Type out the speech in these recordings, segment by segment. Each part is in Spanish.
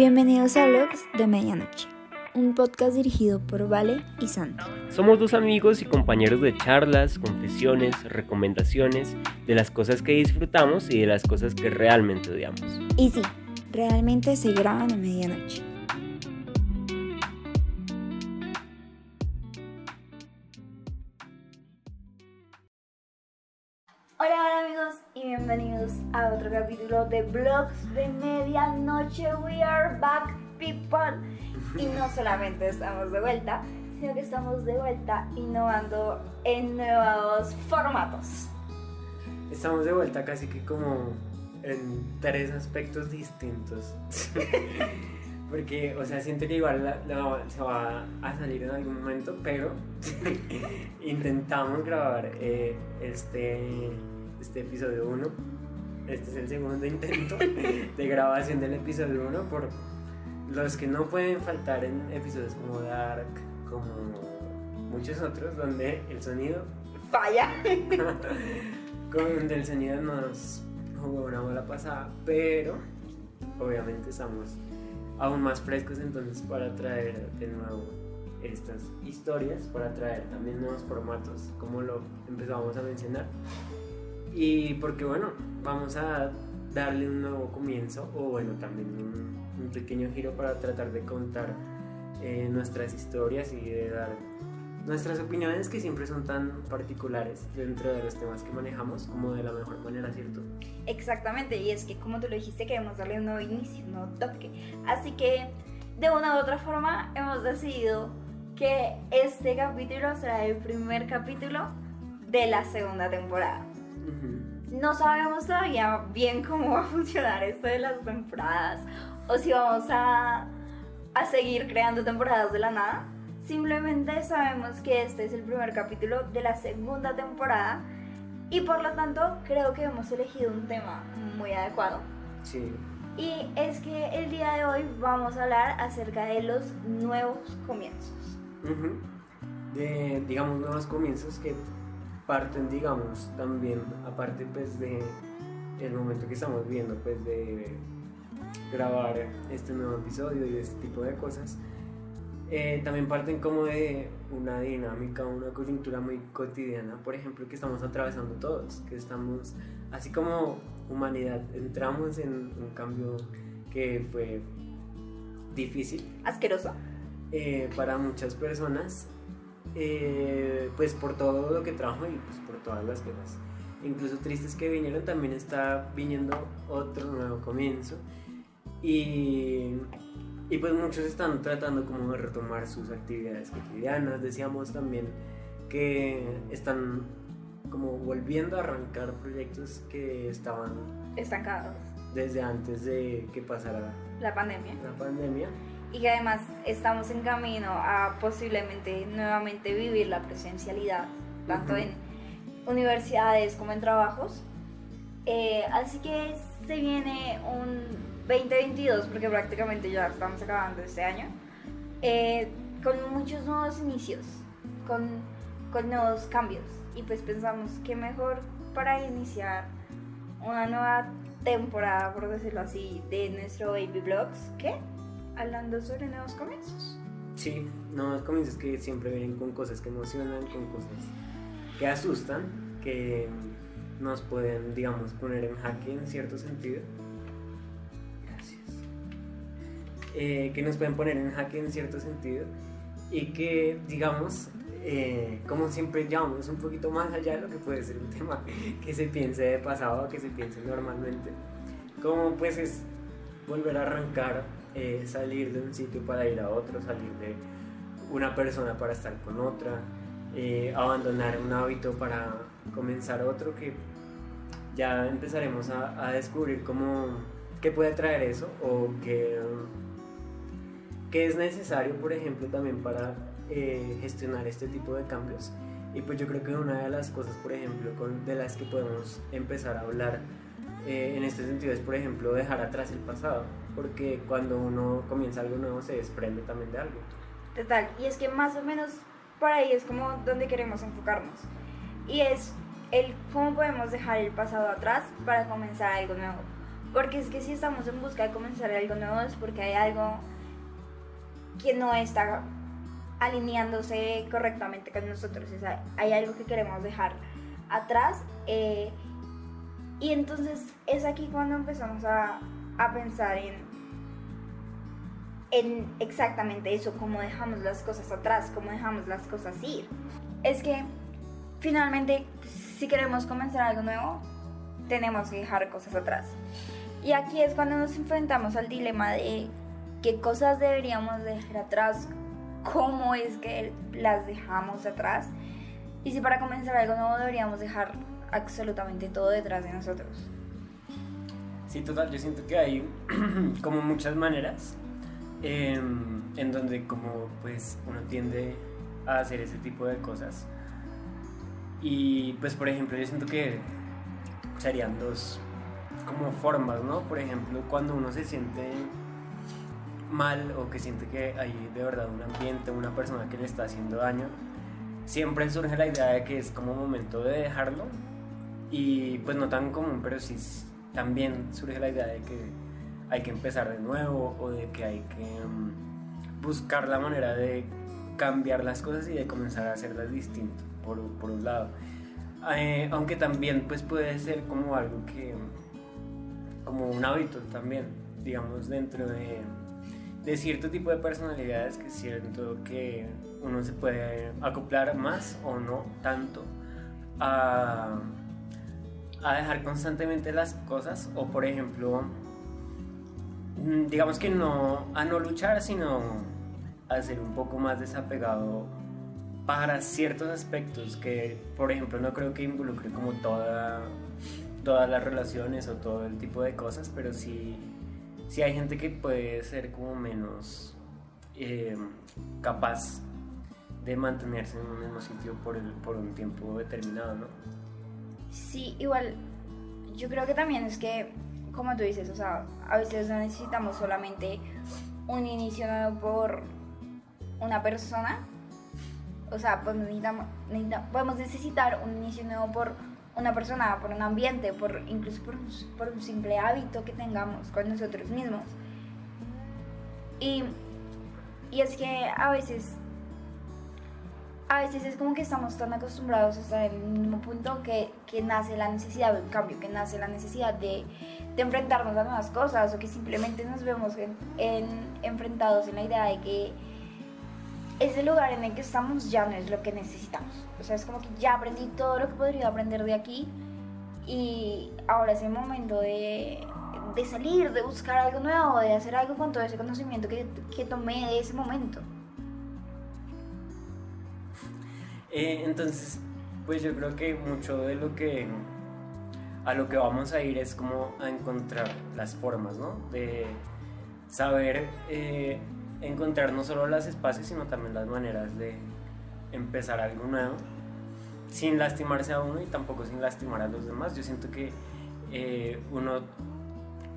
Bienvenidos a Vlogs de Medianoche, un podcast dirigido por Vale y Santi. Somos dos amigos y compañeros de charlas, confesiones, recomendaciones, de las cosas que disfrutamos y de las cosas que realmente odiamos. Y sí, realmente se graban a medianoche. Capítulo de Vlogs de Medianoche. We are back, people. Y no solamente estamos de vuelta, sino que estamos de vuelta innovando en nuevos formatos. Estamos de vuelta casi que como en tres aspectos distintos. Porque, o sea, siento que igual la- se va a salir en algún momento, pero intentamos grabar eh, este, este episodio 1. Este es el segundo intento de grabación del episodio 1 por los que no pueden faltar en episodios como Dark, como muchos otros, donde el sonido Vaya. con el sonido nos jugó una mala pasada, pero obviamente estamos aún más frescos entonces para traer de nuevo estas historias, para traer también nuevos formatos, como lo empezábamos a mencionar. Y porque bueno, vamos a darle un nuevo comienzo, o bueno, también un, un pequeño giro para tratar de contar eh, nuestras historias y de dar nuestras opiniones que siempre son tan particulares dentro de los temas que manejamos como de la mejor manera, ¿cierto? Exactamente, y es que como tú lo dijiste, queremos darle un nuevo inicio, un nuevo toque. Así que de una u otra forma hemos decidido que este capítulo será el primer capítulo de la segunda temporada. No sabemos todavía bien cómo va a funcionar esto de las temporadas o si vamos a, a seguir creando temporadas de la nada. Simplemente sabemos que este es el primer capítulo de la segunda temporada y por lo tanto creo que hemos elegido un tema muy adecuado. Sí, Y es que el día de hoy vamos a hablar acerca de los nuevos comienzos. De, digamos, nuevos comienzos que parten, digamos, también, aparte, pues, de el momento que estamos viendo, pues, de grabar este nuevo episodio y este tipo de cosas, eh, también parten como de una dinámica, una coyuntura muy cotidiana, por ejemplo, que estamos atravesando todos, que estamos, así como humanidad, entramos en un cambio que fue difícil, Asqueroso. eh, para muchas personas, eh, pues por todo lo que trajo y pues por todas las cosas, incluso tristes que vinieron, también está viniendo otro nuevo comienzo y, y pues muchos están tratando como de retomar sus actividades cotidianas, decíamos también que están como volviendo a arrancar proyectos que estaban Estancados. desde antes de que pasara La pandemia. la pandemia. Y que además estamos en camino a posiblemente nuevamente vivir la presencialidad, tanto Ujú. en universidades como en trabajos. Eh, así que se viene un 2022, porque prácticamente ya estamos acabando este año, eh, con muchos nuevos inicios, con, con nuevos cambios. Y pues pensamos que mejor para iniciar una nueva temporada, por decirlo así, de nuestro Baby Vlogs, que hablando sobre nuevos comienzos. Sí, nuevos comienzos que siempre vienen con cosas que emocionan, con cosas que asustan, que nos pueden, digamos, poner en jaque en cierto sentido. Gracias. Eh, que nos pueden poner en jaque en cierto sentido y que, digamos, eh, como siempre llamamos un poquito más allá de lo que puede ser un tema que se piense de pasado, que se piense normalmente, como pues es volver a arrancar, eh, salir de un sitio para ir a otro, salir de una persona para estar con otra, eh, abandonar un hábito para comenzar otro que ya empezaremos a, descubrir cómo, qué puede traer eso o qué, qué es necesario, por ejemplo, también para eh, gestionar este tipo de cambios. Y pues yo creo que una de las cosas, por ejemplo, de las que podemos empezar a hablar eh, en este sentido es, por ejemplo, dejar atrás el pasado, porque cuando uno comienza algo nuevo se desprende también de algo. Total, y es que más o menos por ahí es como donde queremos enfocarnos. Y es el cómo podemos dejar el pasado atrás para comenzar algo nuevo. Porque es que si estamos en busca de comenzar algo nuevo es porque hay algo que no está alineándose correctamente con nosotros. O sea, hay algo que queremos dejar atrás. Eh, y entonces es aquí cuando empezamos a, a pensar en, en exactamente eso, cómo dejamos las cosas atrás, cómo dejamos las cosas ir. Es que finalmente, si queremos comenzar algo nuevo, tenemos que dejar cosas atrás. Y aquí es cuando nos enfrentamos al dilema de qué cosas deberíamos dejar atrás, cómo es que las dejamos atrás y si para comenzar algo nuevo deberíamos dejar absolutamente todo detrás de nosotros. Sí, total, yo siento que hay como muchas maneras em, en donde como pues uno tiende a hacer ese tipo de cosas. Y pues por ejemplo yo siento que serían dos como formas, ¿no? Por ejemplo, cuando uno se siente mal o que siente que hay de verdad un ambiente, una persona que le está haciendo daño, siempre surge la idea de que es como momento de dejarlo y pues no tan común, pero sí también surge la idea de que hay que empezar de nuevo o de que hay que mm, buscar la manera de cambiar las cosas y de comenzar a hacerlas distinto, por, por un lado. Eh, aunque también pues puede ser como algo que, como un hábito también, digamos, dentro de de cierto tipo de personalidades que siento que uno se puede acoplar más o no tanto a, a dejar constantemente las cosas o por ejemplo mm, digamos que no a no luchar sino a ser un poco más desapegado para ciertos aspectos que por ejemplo no creo que involucre como toda todas las relaciones o todo el tipo de cosas pero sí sí hay gente que puede ser como menos eh, capaz de mantenerse en un mismo sitio por, el, por un tiempo determinado, ¿no? Sí, igual, yo creo que también es que, como tú dices, o sea, a veces no necesitamos solamente un inicio nuevo por una persona, o sea, pues podemos necesitar un inicio nuevo por una persona, por un ambiente, por incluso por por un simple hábito que tengamos con nosotros mismos. Y, y es que a veces a veces es como que estamos tan acostumbrados a estar en el mismo punto que, que nace la necesidad de un cambio, que nace la necesidad de, enfrentarnos a nuevas cosas o que simplemente nos vemos en, en, enfrentados en la idea de que ese lugar en el que estamos ya no es lo que necesitamos. O sea, es como que ya aprendí todo lo que podría aprender de aquí y ahora es el momento de, salir, de buscar algo nuevo, de hacer algo con todo ese conocimiento que tomé de ese momento. Eh, entonces, pues yo creo que mucho de lo que a lo que vamos a ir es como a encontrar las formas, ¿no? De saber eh, encontrar no solo los espacios, sino también las maneras de empezar algo nuevo, sin lastimarse a uno y tampoco sin lastimar a los demás. Yo siento que eh, uno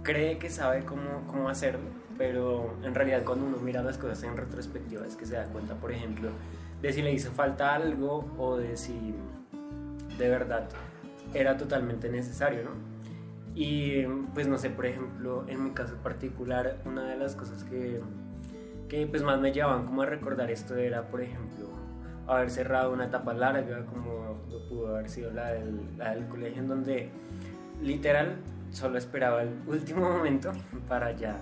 cree que sabe cómo, cómo hacerlo, pero en realidad cuando uno mira las cosas en retrospectiva es que se da cuenta, por ejemplo, de si le hizo falta algo o de si de verdad era totalmente necesario, ¿no? Y pues no sé, por ejemplo, en mi caso particular, una de las cosas que que pues más me llevaban como a recordar esto era, por ejemplo, haber cerrado una etapa larga como pudo haber sido la del, la del colegio en donde literal solo esperaba el último momento para ya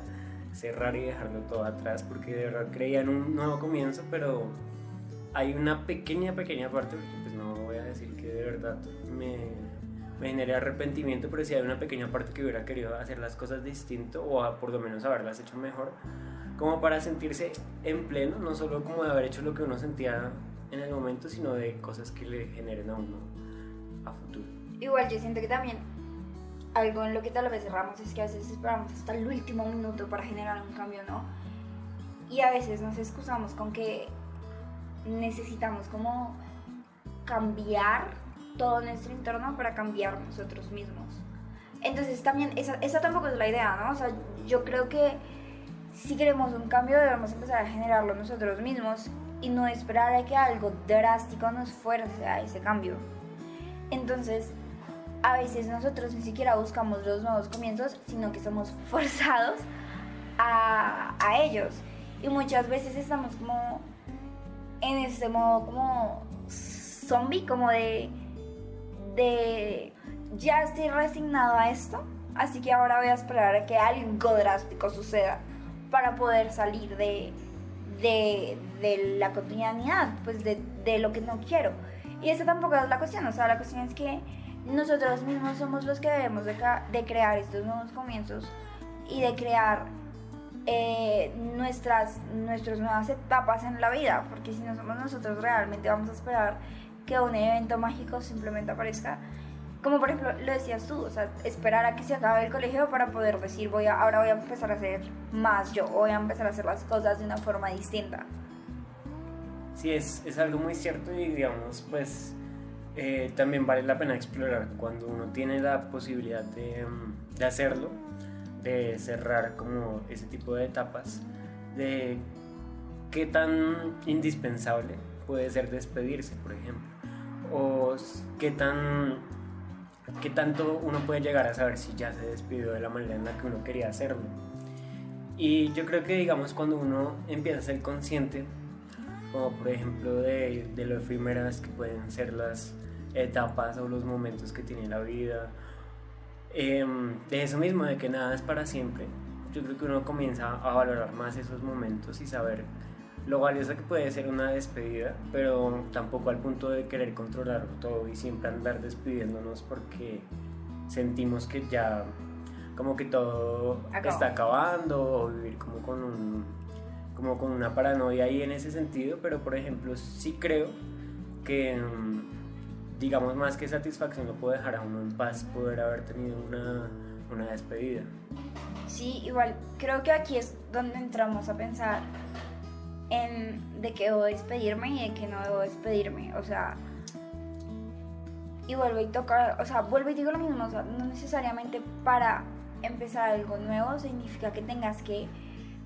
cerrar y dejarlo todo atrás porque de verdad creía en un nuevo comienzo pero hay una pequeña pequeña parte porque pues no voy a decir que de verdad me, me generé arrepentimiento pero sí hay una pequeña parte que hubiera querido hacer las cosas distinto o por lo menos haberlas hecho mejor como para sentirse en pleno, no solo como de haber hecho lo que uno sentía en el momento, sino de cosas que le generen a uno a futuro. Igual yo siento que también algo en lo que tal vez cerramos es que a veces esperamos hasta el último minuto para generar un cambio, ¿no? Y a veces nos excusamos con que necesitamos como cambiar todo nuestro entorno para cambiar nosotros mismos. Entonces también esa, esa tampoco es la idea, ¿no? O sea, yo creo que si queremos un cambio debemos empezar a generarlo nosotros mismos y no esperar a que algo drástico nos fuerce a ese cambio. Entonces, a veces nosotros ni siquiera buscamos los nuevos comienzos, sino que somos forzados a, a ellos. Y muchas veces estamos como en ese modo como zombie, como de, de ya estoy resignado a esto, así que ahora voy a esperar a que algo drástico suceda para poder salir de, de, de la cotidianidad, pues de, de, lo que no quiero. Y esa tampoco es la cuestión, o sea, la cuestión es que nosotros mismos somos los que debemos de, de crear estos nuevos comienzos y de crear eh, nuestras, nuestras nuevas etapas en la vida, porque si no somos nosotros realmente vamos a esperar que un evento mágico simplemente aparezca. Como por ejemplo lo decías tú, o sea, esperar a que se acabe el colegio para poder decir, voy a, ahora voy a empezar a hacer más yo, voy a empezar a hacer las cosas de una forma distinta. Sí, es, es algo muy cierto y digamos, pues eh, también vale la pena explorar cuando uno tiene la posibilidad de, mm, de hacerlo de cerrar como ese tipo de etapas, de qué tan indispensable puede ser despedirse, por ejemplo, o qué tan qué tanto uno puede llegar a saber si ya se despidió de la manera en la que uno quería hacerlo. Y yo creo que, digamos, cuando uno empieza a ser consciente, como por ejemplo de, de lo efímeras que pueden ser las etapas o los momentos que tiene la vida, Em, de eso mismo, de que nada es para siempre, yo creo que uno comienza a valorar más esos momentos y saber lo valioso que puede ser una despedida, pero tampoco al punto de querer controlarlo todo y siempre andar despidiéndonos porque sentimos que ya como que todo está acabando o vivir como con un como con una paranoia ahí en ese sentido, pero por ejemplo sí creo que em, digamos, más que satisfacción lo puede dejar a uno en paz poder haber tenido una, una despedida. Sí, igual, creo que aquí es donde entramos a pensar en de que debo despedirme y de que no debo despedirme, o sea, y vuelvo y toca, o sea, vuelvo y digo lo mismo, o sea, no necesariamente para empezar algo nuevo significa que tengas que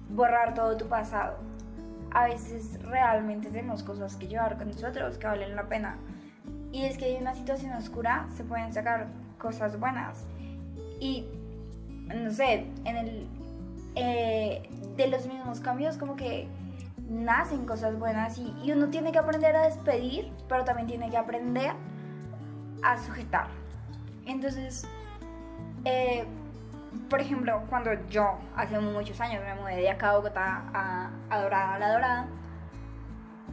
borrar todo tu pasado. A veces realmente tenemos cosas que llevar con nosotros que valen la pena y es que en una situación oscura se pueden sacar cosas buenas. Y, no sé, en el, eh, de los mismos cambios como que nacen cosas buenas y, y, uno tiene que aprender a despedir, pero también tiene que aprender a sujetar. Entonces, eh, por ejemplo, cuando yo hace muchos años me mudé de acá a Bogotá a, a Dorada, a La Dorada,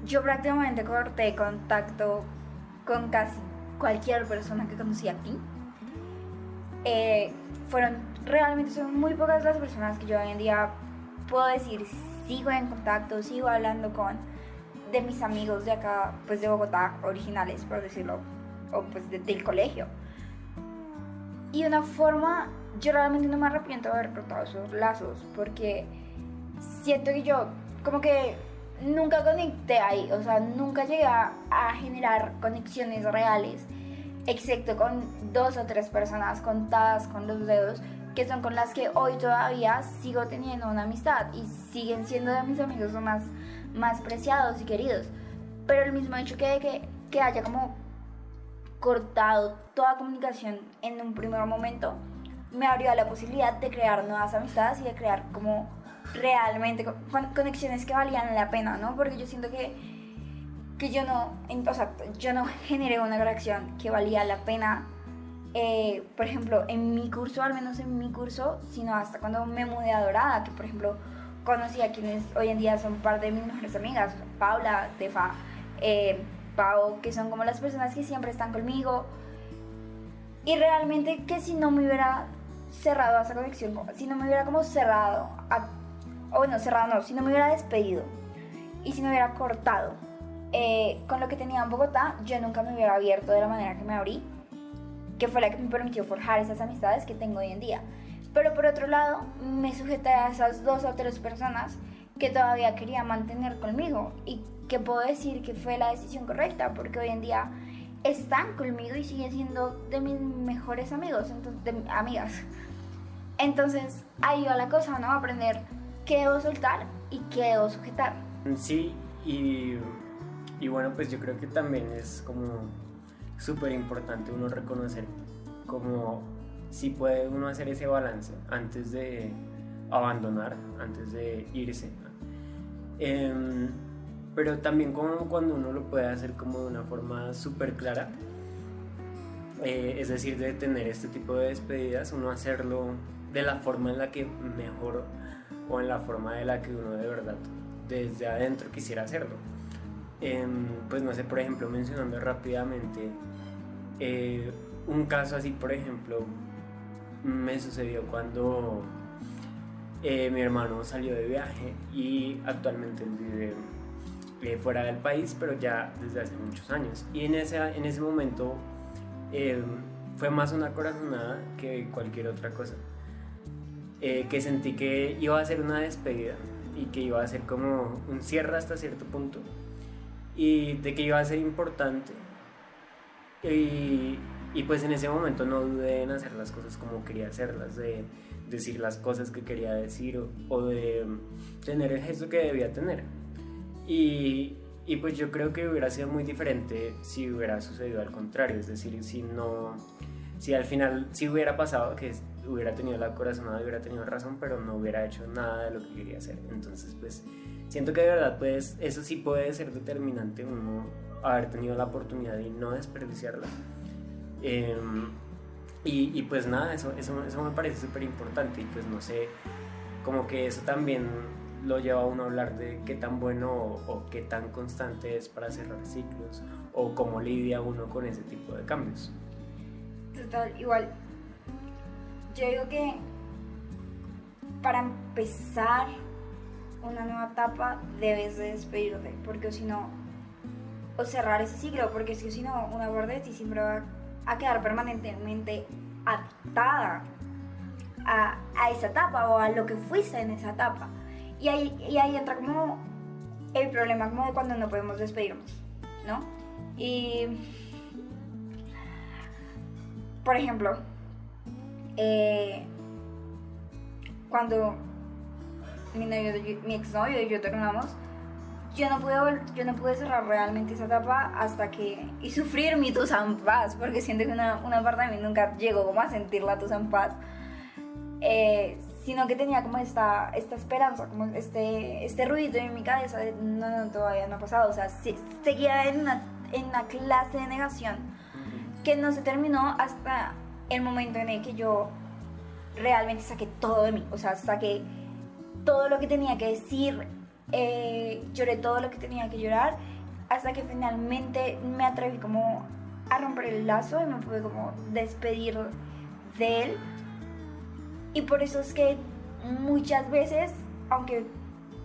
yo prácticamente corté contacto con casi cualquier persona que conocí aquí. Eh, fueron realmente son muy pocas las personas que yo hoy en día puedo decir sigo en contacto, sigo hablando con de mis amigos de acá, pues de Bogotá, originales, por decirlo, o pues del colegio. Y de una forma, yo realmente no me arrepiento de haber cortado esos lazos, porque siento que yo, como que nunca conecté ahí, o sea, nunca llegué a, generar conexiones reales, excepto con dos o tres personas contadas con los dedos, que son con las que hoy todavía sigo teniendo una amistad y siguen siendo de mis amigos más, más preciados y queridos. Pero el mismo hecho que, que, que haya como cortado toda comunicación en un primer momento, me abrió la posibilidad de crear nuevas amistades y de crear como realmente, con conexiones que valían la pena, ¿no? Porque yo siento que, que yo no, o sea, yo no generé una reacción que valía la pena, eh, por ejemplo, en mi curso, al menos en mi curso, sino hasta cuando me mudé a Dorada, que por ejemplo conocí a quienes hoy en día son parte de mis mejores amigas, Paula, Tefa, eh, Pau, que son como las personas que siempre están conmigo. Y realmente que si no me hubiera cerrado a esa conexión, si no me hubiera como cerrado a o bueno, cerrado no, si no me hubiera despedido y si me hubiera cortado eh, con lo que tenía en Bogotá, yo nunca me hubiera abierto de la manera que me abrí, que fue la que me permitió forjar esas amistades que tengo hoy en día. Pero por otro lado, me sujeté a esas dos o tres personas que todavía quería mantener conmigo y que puedo decir que fue la decisión correcta, porque hoy en día están conmigo y siguen siendo de mis mejores amigos, entonces, de, amigas. Entonces, ahí va la cosa, ¿no? Aprender qué debo soltar y qué debo sujetar. Sí, y, y bueno, pues yo creo que también es como súper importante uno reconocer como si puede uno hacer ese balance antes de abandonar, antes de irse. Em, pero también como cuando uno lo puede hacer como de una forma súper clara, eh, es decir, de tener este tipo de despedidas, uno hacerlo de la forma en la que mejor o en la forma de la que uno de verdad desde adentro quisiera hacerlo. Em, pues no sé, por ejemplo, mencionando rápidamente eh, un caso así, por ejemplo, me sucedió cuando eh, mi hermano salió de viaje y actualmente vive eh, fuera del país, pero ya desde hace muchos años. Y en ese, en ese momento em, fue más una corazonada que cualquier otra cosa. Que sentí que iba a ser una despedida y que iba a ser como un cierre hasta cierto punto y de que iba a ser importante. Y, y, pues en ese momento no dudé en hacer las cosas como quería hacerlas, de decir las cosas que quería decir o, de tener el gesto que debía tener. Y, y, pues yo creo que hubiera sido muy diferente si hubiera sucedido al contrario, es decir, si no, si al final, si hubiera pasado que hubiera tenido la corazonada, hubiera tenido razón, pero no hubiera hecho nada de lo que quería hacer. Entonces, pues siento que de verdad, pues eso sí puede ser determinante uno haber tenido la oportunidad y no desperdiciarla. Em, y, y, pues nada, eso, eso, eso me parece súper importante y pues no sé, como que eso también lo lleva a uno a hablar de qué tan bueno o, o qué tan constante es para cerrar ciclos o cómo lidia uno con ese tipo de cambios. Total, igual yo digo que para empezar una nueva etapa debes de despedirte, porque si no, o cerrar ese ciclo, porque si no, una guardia y siempre va a quedar permanentemente atada a, a, esa etapa o a lo que fuiste en esa etapa. Y ahí, y ahí entra como el problema como de cuando no podemos despedirnos, ¿no? Y, por ejemplo, eh, cuando mi, novio, mi y yo terminamos, yo no pude yo no pude cerrar realmente esa etapa hasta que y sufrir mi Tusan Paz porque siento que una, una, parte de mí nunca llegó como a sentir la Tusan Paz. Eh, sino que tenía como esta, esta esperanza como este, este ruido en mi cabeza de no, no todavía no ha pasado o sea seguía en una, en una clase de negación que no se terminó hasta el momento en el que yo realmente saqué todo de mí, o sea, saqué todo lo que tenía que decir, eh, lloré todo lo que tenía que llorar, hasta que finalmente me atreví como a romper el lazo y me pude como despedir de él. Y por eso es que muchas veces, aunque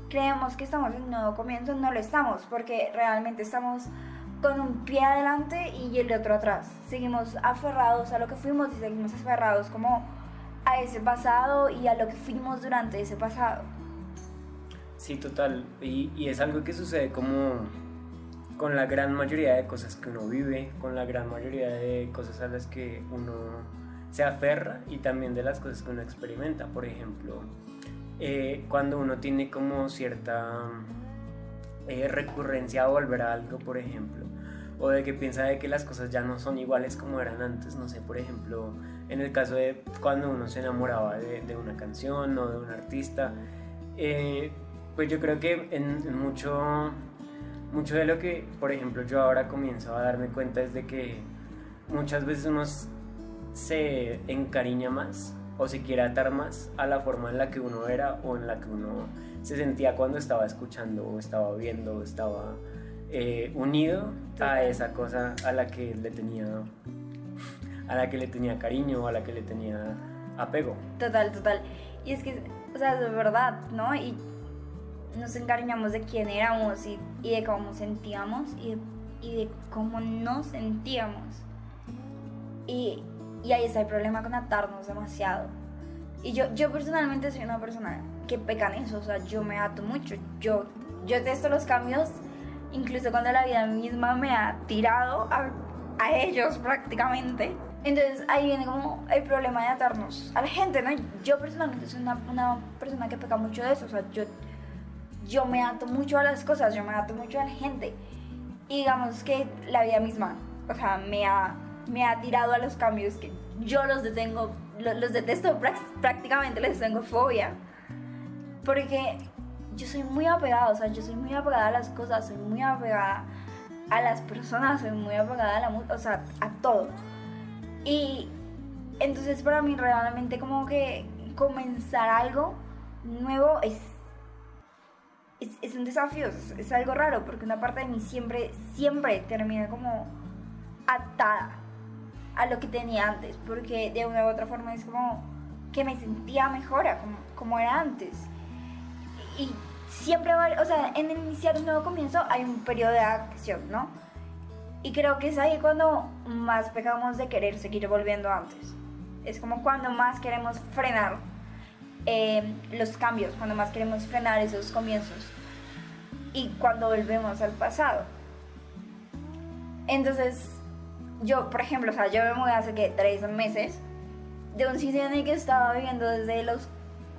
creemos que estamos en un nuevo comienzo, no lo estamos, porque realmente estamos con un pie adelante y el otro atrás. Seguimos aferrados a lo que fuimos y seguimos aferrados como a ese pasado y a lo que fuimos durante ese pasado. Sí, total. Y, es algo que sucede como con la gran mayoría de cosas que uno vive, con la gran mayoría de cosas a las que uno se aferra y también de las cosas que uno experimenta. Por ejemplo, eh, cuando uno tiene como cierta eh, recurrencia a volver a algo, por ejemplo, o de que piensa de que las cosas ya no son iguales como eran antes, no sé, por ejemplo, en el caso de cuando uno se enamoraba de, de una canción o de un artista, eh, pues yo creo que en, mucho, mucho de lo que, por ejemplo, yo ahora comienzo a darme cuenta es de que muchas veces uno se encariña más o se quiere atar más a la forma en la que uno era o en la que uno se sentía cuando estaba escuchando o estaba viendo o estaba eh, unido a esa cosa a la que le tenía a la que le tenía cariño a la que le tenía apego. Total, total. Y es que, o sea, de verdad, ¿no? Y nos encariñamos de quién éramos y, y de cómo sentíamos y de, y de, cómo nos sentíamos. Y, y ahí está el problema con atarnos demasiado. Y yo, yo personalmente soy una persona que pecan eso, o sea, yo me ato mucho, yo, yo detesto los cambios, incluso cuando la vida misma me ha tirado a, a ellos prácticamente. Entonces ahí viene como el problema de atarnos a la gente, ¿no? Yo personalmente soy una, una persona que peca mucho de eso, o sea, yo, yo me ato mucho a las cosas, yo me ato mucho a la gente. Y digamos que la vida misma, o sea, me ha, me ha tirado a los cambios que yo los detengo, los, detesto prácticamente, les tengo fobia. Porque yo soy muy apegada, o sea, yo soy muy apegada a las cosas, soy muy apegada a las personas, soy muy apegada a la música, o sea, a todo. Y entonces para mí realmente como que comenzar algo nuevo es, es, un desafío, es, algo raro, porque una parte de mí siempre, siempre termina como atada a lo que tenía antes, porque de una u otra forma es como que me sentía mejor como, como era antes. Y siempre va, o sea, en iniciar un nuevo comienzo hay un periodo de acción, ¿no? Y creo que es ahí cuando más pegamos de querer seguir volviendo antes. Es como cuando más queremos frenar eh, los cambios, cuando más queremos frenar esos comienzos y cuando volvemos al pasado. Entonces, yo, por ejemplo, o sea, yo me mudé hace que tres meses de un sitio en el que estaba viviendo desde los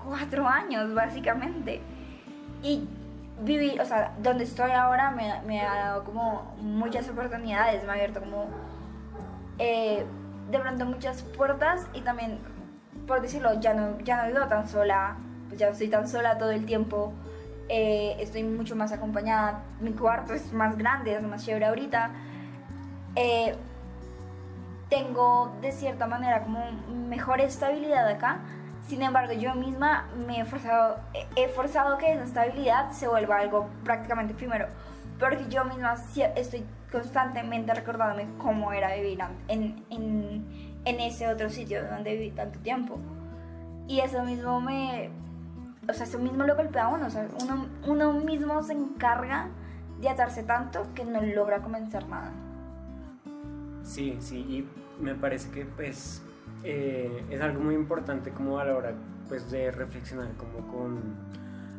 cuatro años, básicamente. Y vivir, o sea, donde estoy ahora me, me, ha dado como muchas oportunidades, me ha abierto como eh, de pronto muchas puertas y también, por decirlo, ya no, ya no vivo tan sola, pues ya no estoy tan sola todo el tiempo, eh, estoy mucho más acompañada, mi cuarto es más grande, es más chévere ahorita. Eh, tengo de cierta manera como mejor estabilidad acá, sin embargo, yo misma me he forzado, he forzado que esa estabilidad se vuelva algo prácticamente efímero, porque yo misma estoy constantemente recordándome cómo era vivir en, en, en ese otro sitio donde viví tanto tiempo. Y eso mismo me, o sea, eso mismo lo golpea a uno, o sea, uno, uno mismo se encarga de atarse tanto que no logra comenzar nada. Sí, sí, y me parece que pues eh, es algo muy importante como a la hora pues, de reflexionar como con,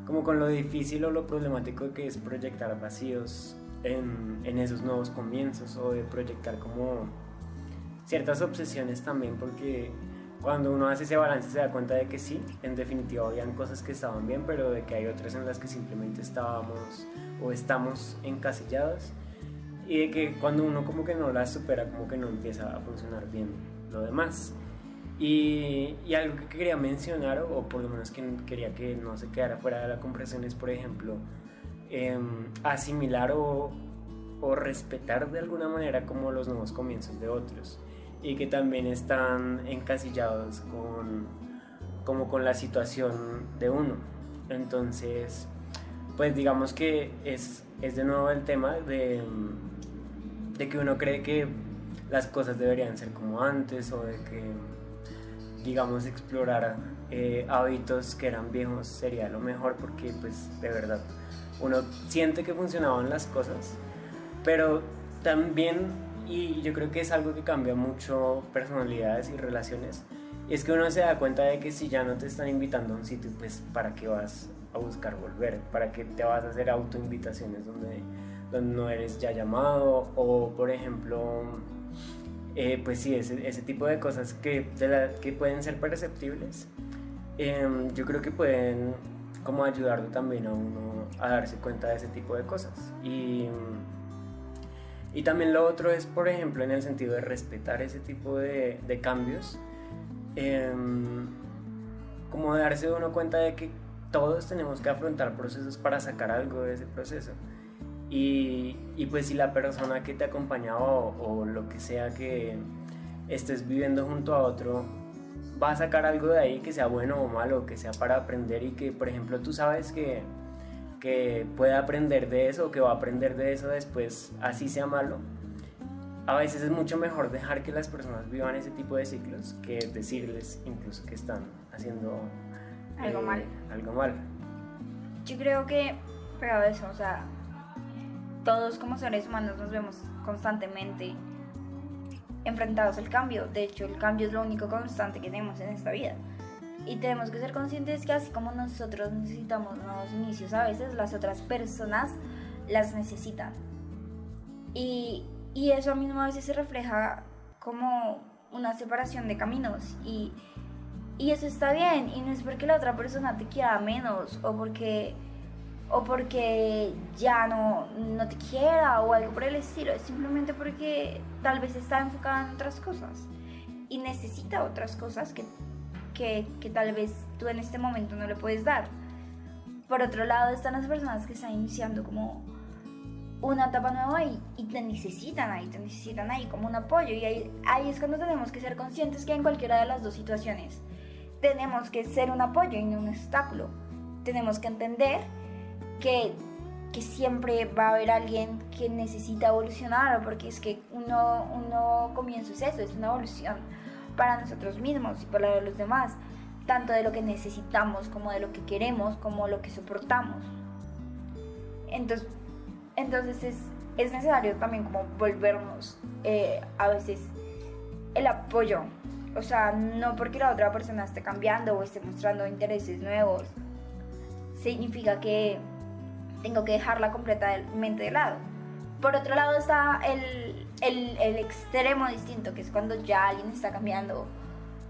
como con lo difícil o lo problemático que es proyectar vacíos en, en esos nuevos comienzos o de proyectar como ciertas obsesiones también porque cuando uno hace ese balance se da cuenta de que sí, en definitiva habían cosas que estaban bien, pero de que hay otras en las que simplemente estábamos o estamos encasillados y de que cuando uno como que no las supera, como que no empieza a funcionar bien lo demás. Y, algo que quería mencionar, o por lo menos que quería que no se quedara fuera de la compresión, es, por ejemplo, em, asimilar o, o, respetar de alguna manera como los nuevos comienzos de otros y que también están encasillados con, como con la situación de uno. Entonces, pues digamos que es, es de nuevo el tema de, de que uno cree que las cosas deberían ser como antes o de que digamos, explorar eh, hábitos que eran viejos sería lo mejor porque, pues, de verdad, uno siente que funcionaban las cosas, pero también, y yo creo que es algo que cambia mucho personalidades y relaciones, es que uno se da cuenta de que si ya no te están invitando a un sitio, pues, ¿para qué vas a buscar volver? ¿Para qué te vas a hacer autoinvitaciones donde, donde no eres ya llamado? O, por ejemplo, eh, pues sí, ese, ese, tipo de cosas que, que pueden ser perceptibles, em, yo creo que pueden como ayudarlo también a uno a darse cuenta de ese tipo de cosas. Y, y también lo otro es, por ejemplo, en el sentido de respetar ese tipo de, cambios, em, como darse uno cuenta de que todos tenemos que afrontar procesos para sacar algo de ese proceso. Y, y, pues si la persona que te acompaña o, o, lo que sea que estés viviendo junto a otro va a sacar algo de ahí que sea bueno o malo, que sea para aprender y que por ejemplo tú sabes que, que puede aprender de eso o que va a aprender de eso después, así sea malo, a veces es mucho mejor dejar que las personas vivan ese tipo de ciclos que decirles incluso que están haciendo algo mal. Algo mal. Yo creo que, pero eso, o sea, todos como seres humanos nos vemos constantemente enfrentados al cambio. De hecho, el cambio es lo único constante que tenemos en esta vida. Y tenemos que ser conscientes que así como nosotros necesitamos nuevos inicios, a veces las otras personas las necesitan. Y, y eso mismo a veces se refleja como una separación de caminos. Y, y eso está bien. Y no es porque la otra persona te quiera menos o porque o porque ya no, no te quiera o algo por el estilo, es simplemente porque tal vez está enfocada en otras cosas. y necesita otras cosas que, que, que tal vez tú en este momento no le puedes dar. Por otro lado están las personas que están iniciando como una etapa nueva y, te necesitan ahí, te necesitan ahí como un apoyo. Y ahí, ahí, es cuando tenemos que ser conscientes que en cualquiera de las dos situaciones tenemos que ser un apoyo y no un obstáculo. Tenemos que entender que, que siempre va a haber alguien que necesita evolucionar, porque es que uno, uno comienzo es eso, es una evolución para nosotros mismos y para los demás, tanto de lo que necesitamos como de lo que queremos, como lo que soportamos. Entonces, entonces es, es necesario también como volvernos eh, a veces el apoyo. O sea, no porque la otra persona esté cambiando o esté mostrando intereses nuevos, significa que tengo que dejarla completamente de lado. Por otro lado está el, el, el, extremo distinto, que es cuando ya alguien está cambiando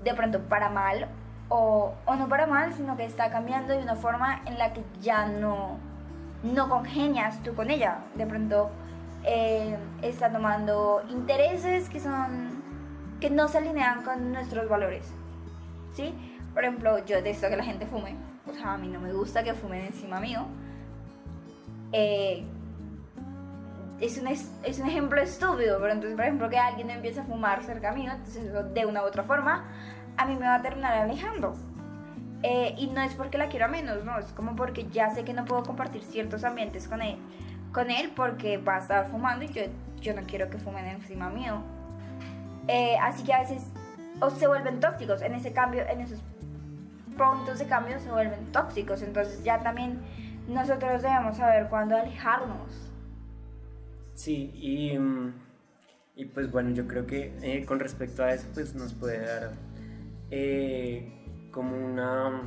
de pronto para mal, o, o no para mal, sino que está cambiando de una forma en la que ya no, no congenias tú con ella. De pronto eh, está tomando intereses que son que no se alinean con nuestros valores. ¿Sí? Por ejemplo, yo detesto que la gente fume. O sea, a mí no me gusta que fumen encima mío. Eh, es, un, es, un ejemplo estúpido, pero entonces, por ejemplo, que alguien empiece a fumar cerca mío, entonces de una u otra forma, a mí me va a terminar alejando. Eh, y no es porque la quiera menos, no, es como porque ya sé que no puedo compartir ciertos ambientes con él, con él porque va a estar fumando y yo, yo no quiero que fumen encima mío. Eh, así que a veces o se vuelven tóxicos, en ese cambio, en esos puntos de cambio se vuelven tóxicos, entonces ya también nosotros debemos saber cuándo alejarnos. Sí, y, y pues bueno, yo creo que eh, con respecto a eso pues nos puede dar como una,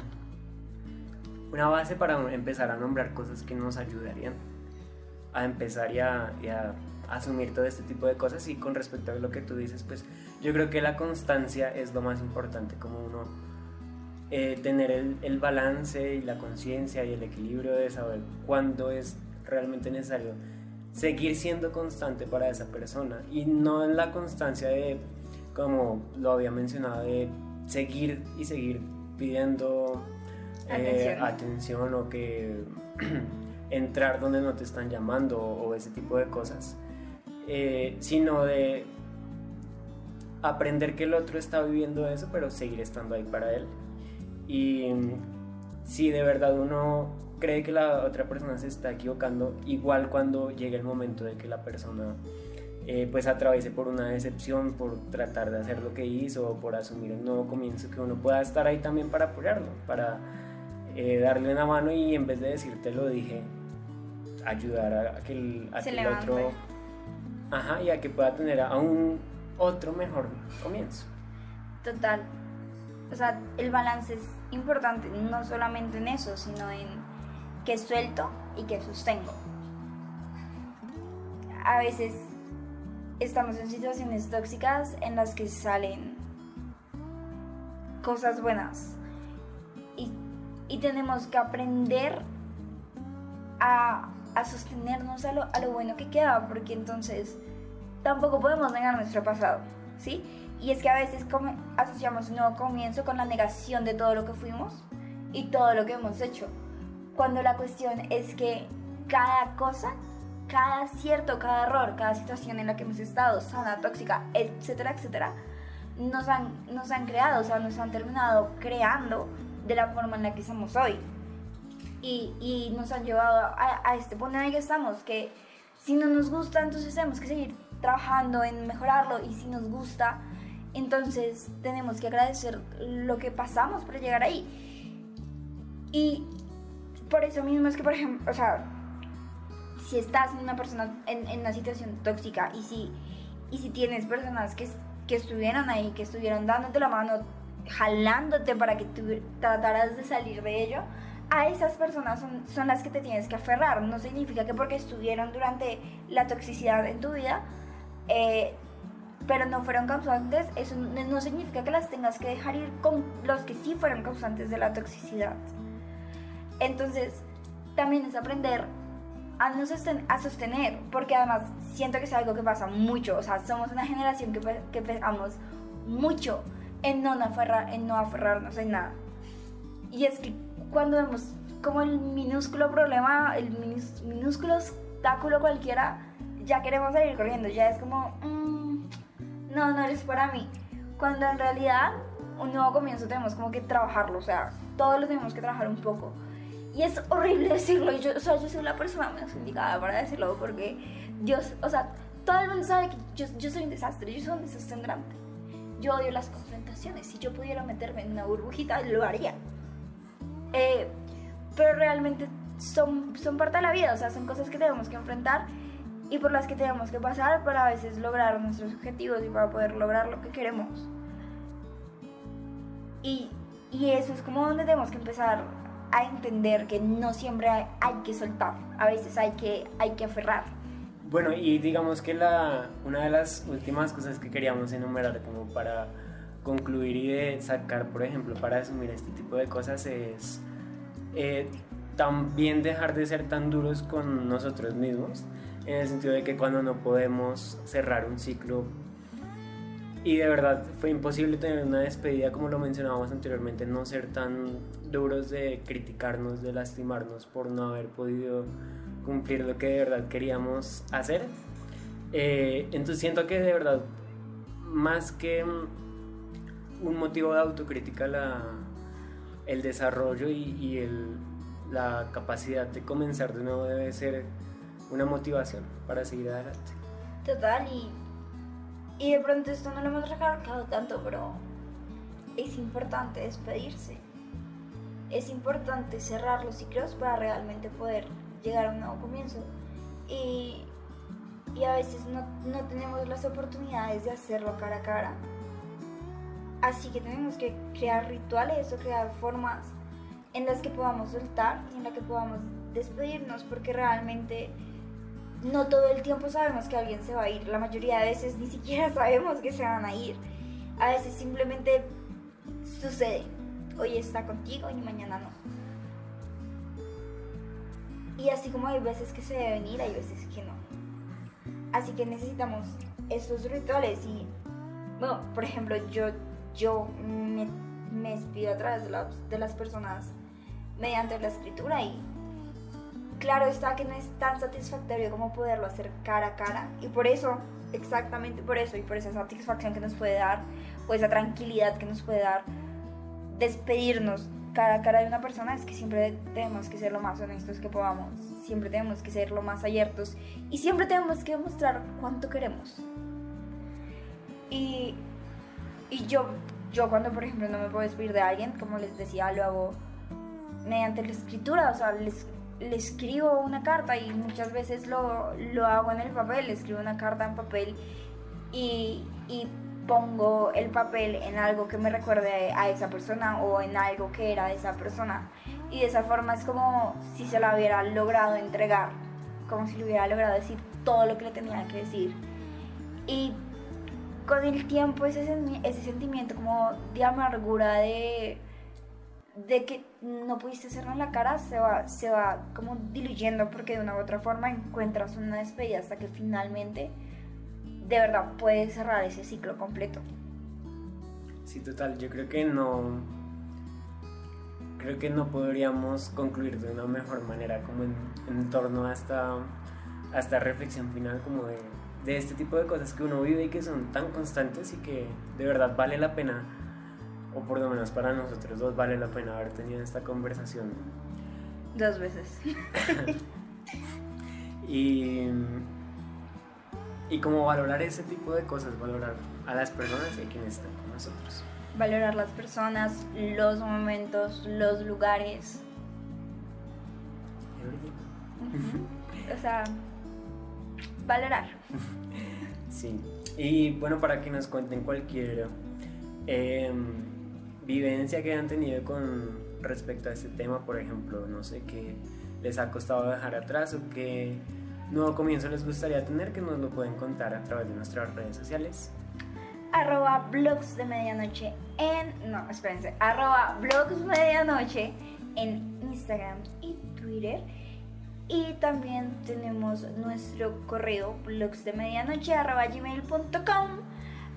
una base para empezar a nombrar cosas que nos ayudarían a empezar y a, asumir todo este tipo de cosas y con respecto a lo que tú dices, pues yo creo que la constancia es lo más importante, como uno eh, tener el, el, balance y la conciencia y el equilibrio de saber cuándo es realmente necesario seguir siendo constante para esa persona y no en la constancia de, como lo había mencionado, de seguir y seguir pidiendo eh, atención. o que entrar donde no te están llamando o, ese tipo de cosas, eh, sino de aprender que el otro está viviendo eso, pero seguir estando ahí para él. Y si de verdad uno cree que la otra persona se está equivocando, igual cuando llegue el momento de que la persona eh, pues atraviese por una decepción, por tratar de hacer lo que hizo o por asumir un nuevo comienzo, que uno pueda estar ahí también para apoyarlo, para eh, darle una mano y en vez de decirte lo dije, ayudar a, que el, otro... Ajá, y a que pueda tener a un otro mejor comienzo. Total. O sea, el balance es importante, no solamente en eso, sino en que suelto y que sostengo. A veces estamos en situaciones tóxicas en las que salen cosas buenas y, tenemos que aprender a, sostenernos a lo, a lo, bueno que queda porque entonces tampoco podemos negar nuestro pasado, ¿sí? Y es que a veces asociamos un nuevo comienzo con la negación de todo lo que fuimos y todo lo que hemos hecho, cuando la cuestión es que cada cosa cada cierto, cada error, cada situación en la que hemos estado, sana, tóxica, etcétera, etcétera, nos han, nos han creado, o sea, nos han terminado creando de la forma en la que somos hoy. Y, y nos han llevado a, a, este punto en el que estamos, que si no nos gusta, entonces tenemos que seguir trabajando en mejorarlo y si nos gusta, entonces tenemos que agradecer lo que pasamos para llegar ahí. Y por eso mismo es que, por ejemplo, o sea, si estás en una persona en, en, una situación tóxica y si, y si tienes personas que, que estuvieron ahí, que estuvieron dándote la mano, jalándote para que tú trataras de salir de ello, a esas personas son, son, las que te tienes que aferrar. No significa que porque estuvieron durante la toxicidad en tu vida, eh, pero no fueron causantes, eso no significa que las tengas que dejar ir con los que sí fueron causantes de la toxicidad. Entonces, también es aprender a, no a sostener, porque además siento que es algo que pasa mucho, o sea, somos una generación que, que empezamos mucho en no, aferrar, en no aferrarnos en nada. Y es que cuando vemos como el minúsculo problema, el minúsculo obstáculo cualquiera, ya queremos salir corriendo, ya es como, mm, no, no eres para mí. Cuando en realidad un nuevo comienzo tenemos como que trabajarlo, o sea, todos lo tenemos que trabajar un poco. Y es horrible decirlo, yo, o yo soy la persona menos indicada para decirlo porque Dios, o sea, todo el mundo sabe que yo, yo soy un desastre, yo soy un desastre grande. Yo odio las confrontaciones, si yo pudiera meterme en una burbujita, lo haría. Eh, pero realmente son, son parte de la vida, o sea, son cosas que tenemos que enfrentar y por las que tenemos que pasar para a veces lograr nuestros objetivos y para poder lograr lo que queremos. Y, y eso es como donde tenemos que empezar a entender que no siempre hay, que soltar, a veces hay que, hay que aferrar. Bueno, y digamos que la, una de las últimas cosas que queríamos enumerar como para concluir y de sacar, por ejemplo, para asumir este tipo de cosas es eh, también dejar de ser tan duros con nosotros mismos, en el sentido de que cuando no podemos cerrar un ciclo y de verdad fue imposible tener una despedida como lo mencionábamos anteriormente, no ser tan duros de criticarnos, de lastimarnos por no haber podido cumplir lo que de verdad queríamos hacer. Eh, entonces siento que de verdad, más que un motivo de autocrítica, la, el desarrollo y, la capacidad de comenzar de nuevo debe ser una motivación para seguir adelante. Total, y y de pronto esto no lo hemos recalcado tanto, pero es importante despedirse. Es importante cerrar los ciclos para realmente poder llegar a un nuevo comienzo. Y, y a veces no, no tenemos las oportunidades de hacerlo cara a cara. Así que tenemos que crear rituales o crear formas en las que podamos soltar y en las que podamos despedirnos porque realmente no todo el tiempo sabemos que alguien se va a ir. La mayoría de veces ni siquiera sabemos que se van a ir. A veces simplemente sucede. Hoy está contigo y mañana no. Y así como hay veces que se deben ir, hay veces que no. Así que necesitamos estos rituales y, bueno, por ejemplo, yo, yo me, me despido a través de, de las personas mediante la escritura y claro está que no es tan satisfactorio como poderlo hacer cara a cara y por eso, exactamente por eso y por esa satisfacción que nos puede dar o esa tranquilidad que nos puede dar despedirnos cara a cara de una persona es que siempre tenemos que ser lo más honestos que podamos, siempre tenemos que ser lo más abiertos y siempre tenemos que demostrar cuánto queremos. Y, y yo, yo cuando por ejemplo no me puedo despedir de alguien, como les decía, lo hago mediante la escritura, o sea, les, le escribo una carta y muchas veces lo, lo hago en el papel, le escribo una carta en papel y, y, pongo el papel en algo que me recuerde a esa persona o en algo que era de esa persona. Y de esa forma es como si se la hubiera logrado entregar, como si le hubiera logrado decir todo lo que le tenía que decir. Y con el tiempo ese, ese sentimiento como de amargura, de de que no pudiste hacerlo en la cara se va, se va como diluyendo porque de una u otra forma encuentras una despedida hasta que finalmente de verdad puedes cerrar ese ciclo completo. Sí, total, yo creo que no creo que no podríamos concluir de una mejor manera como en, torno a esta, a esta reflexión final como de, de este tipo de cosas que uno vive y que son tan constantes y que de verdad vale la pena o por lo menos para nosotros dos vale la pena haber tenido esta conversación. Dos veces. y, y como valorar ese tipo de cosas, valorar a las personas y a quienes están con nosotros. Valorar las personas, los momentos, los lugares. o sea, valorar. Sí. Y bueno, para que nos cuenten cualquier eh, vivencia que han tenido con respecto a este tema, por ejemplo, no sé qué les ha costado dejar atrás o qué nuevo comienzo les gustaría tener, que nos lo pueden contar a través de nuestras redes sociales. Arroba blogs de medianoche en. No, espérense. Arroba blogs medianoche en Instagram y Twitter. Y también tenemos nuestro correo blogs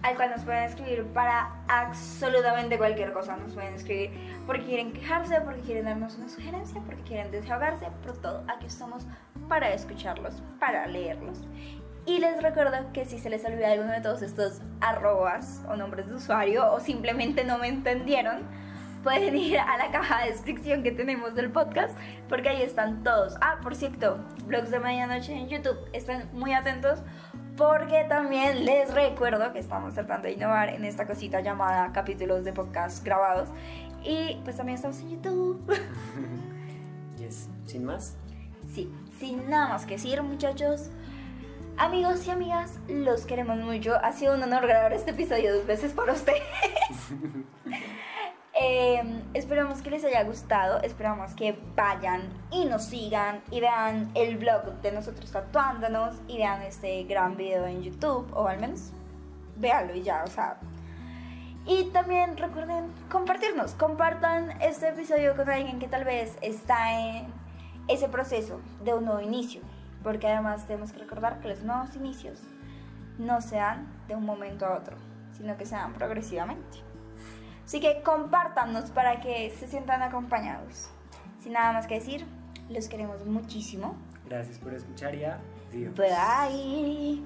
al cual nos pueden escribir para absolutamente cualquier cosa. Nos pueden escribir porque quieren quejarse, porque quieren darnos una sugerencia, porque quieren desahogarse, por todo. Aquí estamos para escucharlos, para leerlos. Y les recuerdo que si se les olvida alguno de todos estos arrobas o nombres de usuario o simplemente no me entendieron, pueden ir a la caja de descripción que tenemos del podcast porque ahí están todos. Ah, por cierto, blogs de medianoche en YouTube, están muy atentos porque también les recuerdo que estamos tratando de innovar en esta cosita llamada capítulos de podcast grabados y pues también estamos en YouTube. yes. ¿Sin más? Sí, sin nada más que decir muchachos. Amigos y amigas, los queremos mucho. Ha sido un honor grabar este episodio dos veces para ustedes. Eh, esperamos que les haya gustado, esperamos que vayan y nos sigan y vean el blog de nosotros tatuándonos y vean este gran video en YouTube o al menos véanlo y ya, o sea. Y también recuerden compartirnos, compartan este episodio con alguien que tal vez está en ese proceso de un nuevo inicio, porque además tenemos que recordar que los nuevos inicios no sean de un momento a otro, sino que sean progresivamente. Así que compártanos para que se sientan acompañados. Sin nada más que decir, los queremos muchísimo. Gracias por escuchar y adiós. Bye.